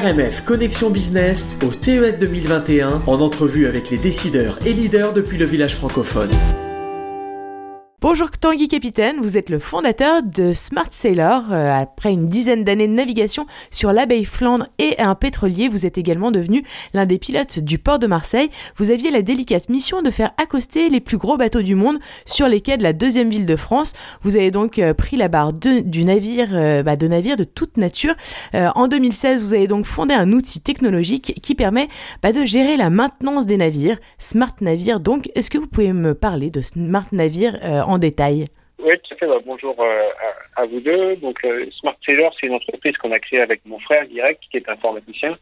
RMF Connexion Business au CES 2021 en entrevue avec les décideurs et leaders depuis le village francophone. Bonjour Tanguy Capitaine, vous êtes le fondateur de Smart Sailor. Euh, après une dizaine d'années de navigation sur la baie Flandre et un pétrolier, vous êtes également devenu l'un des pilotes du port de Marseille. Vous aviez la délicate mission de faire accoster les plus gros bateaux du monde sur les quais de la deuxième ville de France. Vous avez donc euh, pris la barre de, du navire, euh, bah, de navires de toute nature. en 2016, vous avez donc fondé un outil technologique qui permet bah, de gérer la maintenance des navires. Smart Navire donc. Est-ce que vous pouvez me parler de Smart Navire en détail oui, tout à fait. Bah, bonjour euh, à, vous deux. Donc, euh, Smart Sailor, c'est une entreprise qu'on a créée avec mon frère direct, qui est informaticien,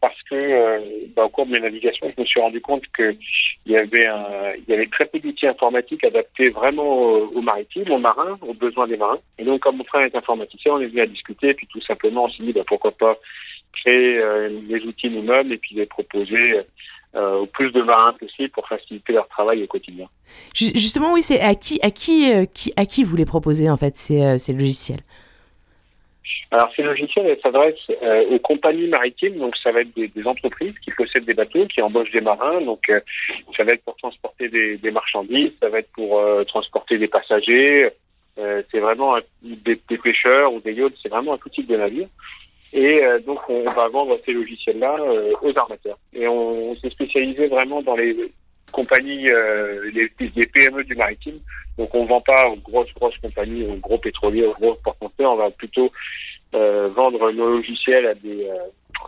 parce que euh, bah, au cours de mes navigations, je me suis rendu compte qu'il y avait un, il y avait très peu d'outils informatiques adaptés vraiment aux, maritimes, aux marins, aux besoins des marins. Et donc, comme mon frère est informaticien, on est venu à discuter, puis tout simplement, on s'est dit bah, pourquoi pas créer les outils nous-mêmes et puis les proposer euh, au plus de marins possible pour faciliter leur travail au quotidien. Justement, oui, c'est à qui, à qui, euh, qui, à qui vous les proposez en fait ces, euh, ces logiciels? Alors ces logiciels s'adressent aux compagnies maritimes, donc ça va être des, des, entreprises qui possèdent des bateaux, qui embauchent des marins, donc ça va être pour transporter des, des, marchandises, ça va être pour transporter des passagers, c'est vraiment des, des, pêcheurs ou des yachts, c'est vraiment un tout type de navire. Et euh, donc, on va vendre ces logiciels-là euh, aux armateurs. Et on, s'est spécialisé vraiment dans les compagnies, euh, les, PME du maritime. Donc, on vend pas aux grosses, grosses compagnies, aux gros pétroliers, aux gros porteurs. On va plutôt vendre nos logiciels à des,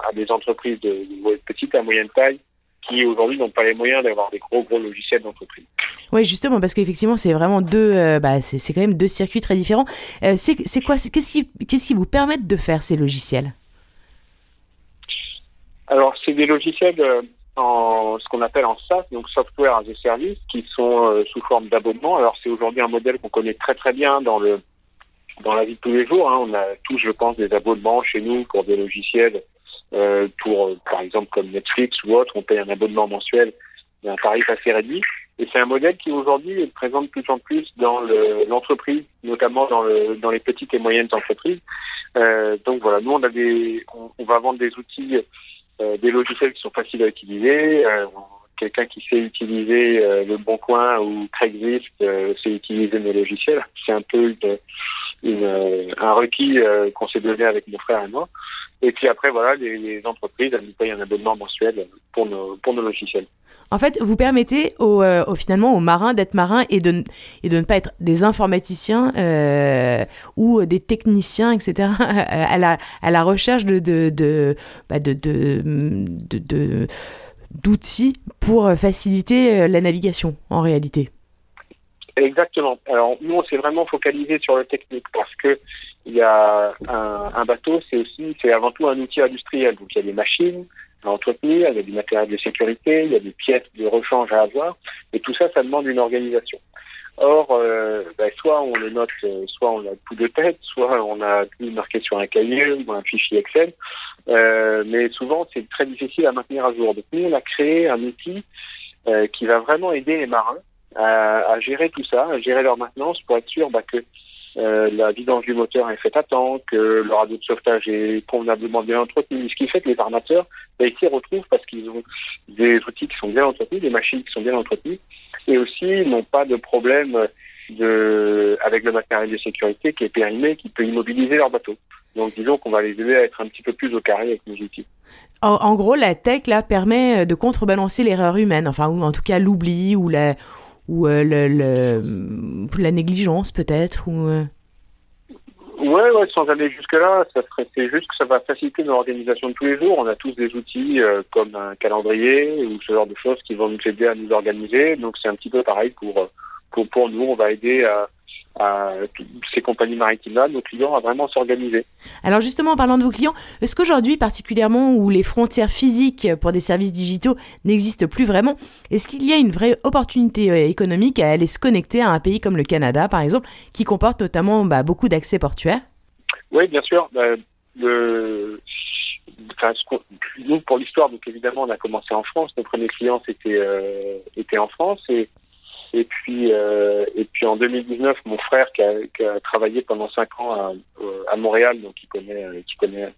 à des entreprises de, de petite à moyenne taille qui aujourd'hui n'ont pas les moyens d'avoir des gros gros logiciels d'entreprise. Oui, justement, parce qu'effectivement, c'est vraiment deux, bah, c'est quand même deux circuits très différents. c'est quoi, qu'est-ce qui, qu'est-ce qui vous permettent de faire ces logiciels? Alors, c'est des logiciels euh, en ce qu'on appelle en SaaS, donc Software as a Service, qui sont euh, sous forme d'abonnement. Alors, c'est aujourd'hui un modèle qu'on connaît très très bien dans le dans la vie de tous les jours. Hein. On a tous, je pense, des abonnements chez nous pour des logiciels, euh, pour par exemple comme Netflix ou autre. On paye un abonnement mensuel un tarif assez réduit. Et c'est un modèle qui aujourd'hui est présent de plus en plus dans l'entreprise, notamment dans, le, dans les petites et moyennes entreprises. Euh, donc voilà, nous on a des, on, on va vendre des outils euh, des logiciels qui sont faciles à utiliser. Euh, quelqu'un qui sait utiliser euh, le Bon Coin ou Craigslist sait utiliser mes logiciels. C'est un peu une, un requis qu'on s'est donné avec mon frère et moi. Et puis après, voilà, les, entreprises, elles nous payent un abonnement mensuel pour nos, pour nos logiciels. En fait, vous permettez aux, finalement aux marins d'être marins et de, et de ne pas être des informaticiens ou des techniciens, etc., à la, à la recherche de, de, de, bah de, de, d'outils pour faciliter la navigation, en réalité. Exactement. Alors nous, on s'est vraiment focalisé sur le technique parce que il y a un, un bateau, c'est aussi, c'est avant tout un outil industriel. Donc il y a des machines à entretenir, il y a du matériel de sécurité, il y a des pièces de rechange à avoir, et tout ça, ça demande une organisation. Or, euh, ben, soit on le note, euh, soit on a tout de tête, soit on a tout marqué sur un cahier ou un fichier Excel. Euh, mais souvent, c'est très difficile à maintenir à jour. Donc, nous, on a créé un outil euh, qui va vraiment aider les marins à, à, gérer tout ça, à gérer leur maintenance pour être sûr bah, que euh, la vidange du moteur est faite à temps, que le radio de sauvetage est convenablement bien entretenu. Ce qui fait que les armateurs, bah, ils s'y retrouvent parce qu'ils ont des outils qui sont bien entretenus, des machines qui sont bien entretenues, et aussi n'ont pas de problème de, avec le matériel de sécurité qui est périmé, qui peut immobiliser leur bateau. Donc disons qu'on va les aider à être un petit peu plus au carré avec nos outils. En, en gros, la tech là permet de contrebalancer l'erreur humaine, enfin ou en tout cas l'oubli ou la ou euh, le, le, la négligence peut-être ou euh... Ouais, ouais, sans aller jusque-là, ça serait, c'est juste que ça va faciliter nos organisations de tous les jours. On a tous des outils euh, comme un calendrier ou ce genre de choses qui vont nous aider à nous organiser. Donc c'est un petit peu pareil pour, pour, pour nous. On va aider à, à ces compagnies maritimes-là, nos clients, à vraiment s'organiser. Alors justement, en parlant de vos clients, est-ce qu'aujourd'hui, particulièrement où les frontières physiques pour des services digitaux n'existent plus vraiment, est-ce qu'il y a une vraie opportunité euh, économique à aller se connecter à un pays comme le Canada, par exemple, qui comporte notamment bah, beaucoup d'accès portuaires? Oui, bien sûr. Bah, le... Enfin, nous, pour l'histoire, donc évidemment, on a commencé en France. Nos premiers clients c'était euh, étaient en France et et puis, euh, et puis en 2019, mon frère qui a, qui a travaillé pendant cinq ans à, à, Montréal, donc il connaît, il connaît,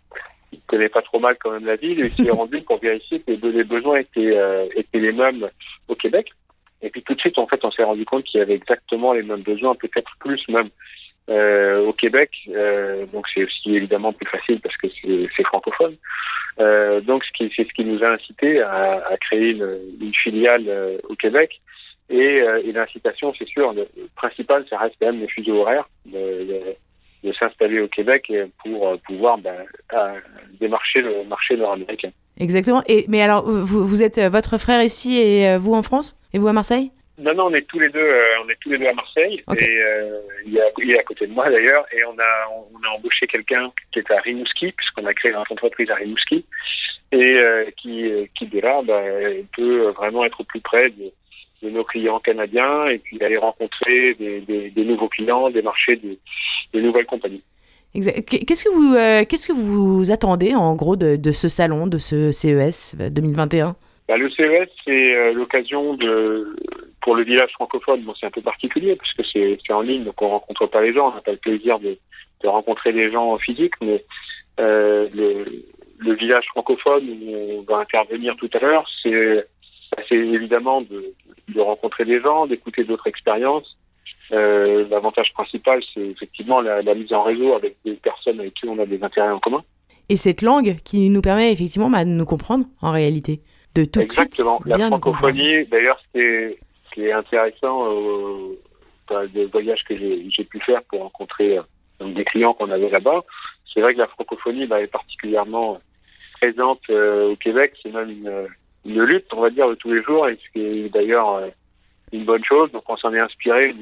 connaît pas trop mal quand même la ville, il s'est rendu pour vérifier que les besoins étaient, étaient les mêmes au Québec. Et puis tout de suite, en fait, on s'est rendu compte qu'il y avait exactement les mêmes besoins, peut-être plus même au Québec. donc c'est aussi évidemment plus facile parce que c'est francophone. donc c'est ce qui nous a incité à, à créer une, une filiale au Québec. Et, et l'incitation, c'est sûr, le principal, ça reste quand même les fuseaux horaires. Le, de s'installer au Québec pour euh, pouvoir ben, démarcher le marché nord-américain. Exactement. Et, mais alors, vous, vous êtes euh, votre frère ici et euh, vous en France? Et vous à Marseille? Non, non, on est tous les deux, on est tous les deux à Marseille. Et il, est à, il, est à, côté de moi d'ailleurs. Et on a, on a embauché quelqu'un qui est à Rimouski, puisqu'on a créé notre entreprise à Rimouski, et qui, qui de là ben, peut vraiment être au plus près de, de nos clients canadiens et puis d'aller rencontrer des, des, des, nouveaux clients, des marchés, des, des nouvelles compagnies. Qu'est-ce que vous euh, qu'est-ce que vous attendez en gros de, de, ce salon, de ce CES 2021 bah, Le CES c'est euh, l'occasion de pour le village francophone. Bon, c'est un peu particulier parce que c'est en ligne, donc on rencontre pas les gens. On n'a pas le plaisir de, de rencontrer des gens en physique, mais euh, le, le village francophone où on va intervenir tout à l'heure, c'est c'est évidemment de, de rencontrer des gens, d'écouter d'autres expériences. Euh, L'avantage principal, c'est effectivement la, la, mise en réseau avec des personnes avec qui on a des intérêts en commun. Et cette langue qui nous permet effectivement bah, de nous comprendre en réalité, de tout Exactement. de suite la francophonie, d'ailleurs, ce qui est, intéressant euh, des voyages que j'ai pu faire pour rencontrer euh, des clients qu'on avait là-bas, c'est vrai que la francophonie bah, est particulièrement présente euh, au Québec. C'est même une une lutte, on va dire, de tous les jours, et ce qui est d'ailleurs euh, une bonne chose. Donc on s'en est inspiré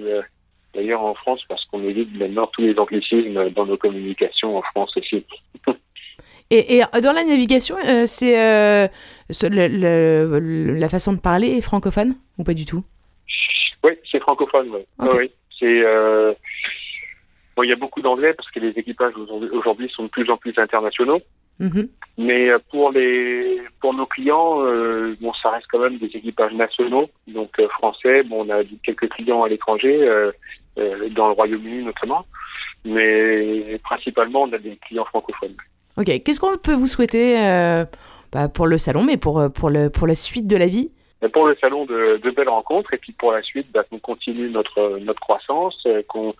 d'ailleurs en France parce qu'on évite maintenant tous les anglicismes dans nos communications en France aussi. et, et, dans la navigation, euh, c'est euh, la façon de parler est francophone ou pas du tout? Oui, c'est francophone. oui. oui. C'est bon, il y a beaucoup d'anglais parce que les équipages aujourd'hui sont de plus en plus internationaux. Mhm. Mais euh, pour les pour nos clients, euh, bon, ça reste quand même des équipages nationaux, donc euh, français. Bon, on a quelques clients à l'étranger, euh, dans le Royaume-Uni notamment, mais principalement on a des clients francophones. Ok, qu'est-ce qu'on peut vous souhaiter bah, pour le salon, mais pour pour le pour la suite de la vie? Pour le salon, de, de belles rencontres, et puis pour la suite, bah, qu'on continue notre notre croissance, qu'on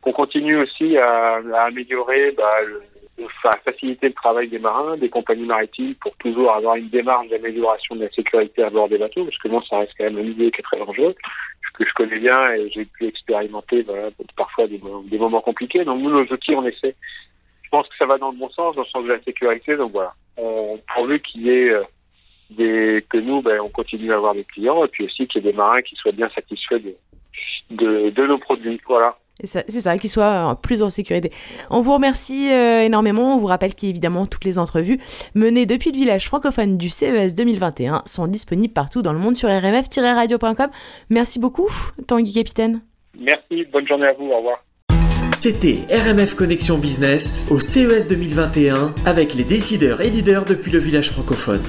qu'on continue aussi à, à améliorer bah, faciliter le travail des marins, des compagnies maritimes pour toujours avoir une démarche d'amélioration de la sécurité à bord des bateaux, parce que moi, ça reste quand même un milieu qui est très dangereux, que je connais bien et j'ai pu expérimenter voilà, parfois des, des, moments compliqués. Donc nous, nos outils, on essaie. Je pense que ça va dans le bon sens, dans le sens de la sécurité. Donc voilà, on, pourvu qu'il y ait euh, des que nous, ben, on continue à avoir des clients et puis aussi qu'il y ait des marins qui soient bien satisfaits de, de, de nos produits. Voilà. C'est ça, qu'ils soient plus en sécurité. On vous remercie euh, énormément. On vous rappelle qu'évidemment, toutes les entrevues menées depuis le village francophone du CES 2021 sont disponibles partout dans le monde sur rmf-radio.com. Merci beaucoup, Tanguy Capitaine. Merci, bonne journée à vous, au revoir. C'était RMF Connexion Business au CES 2021 avec les décideurs et leaders depuis le village francophone.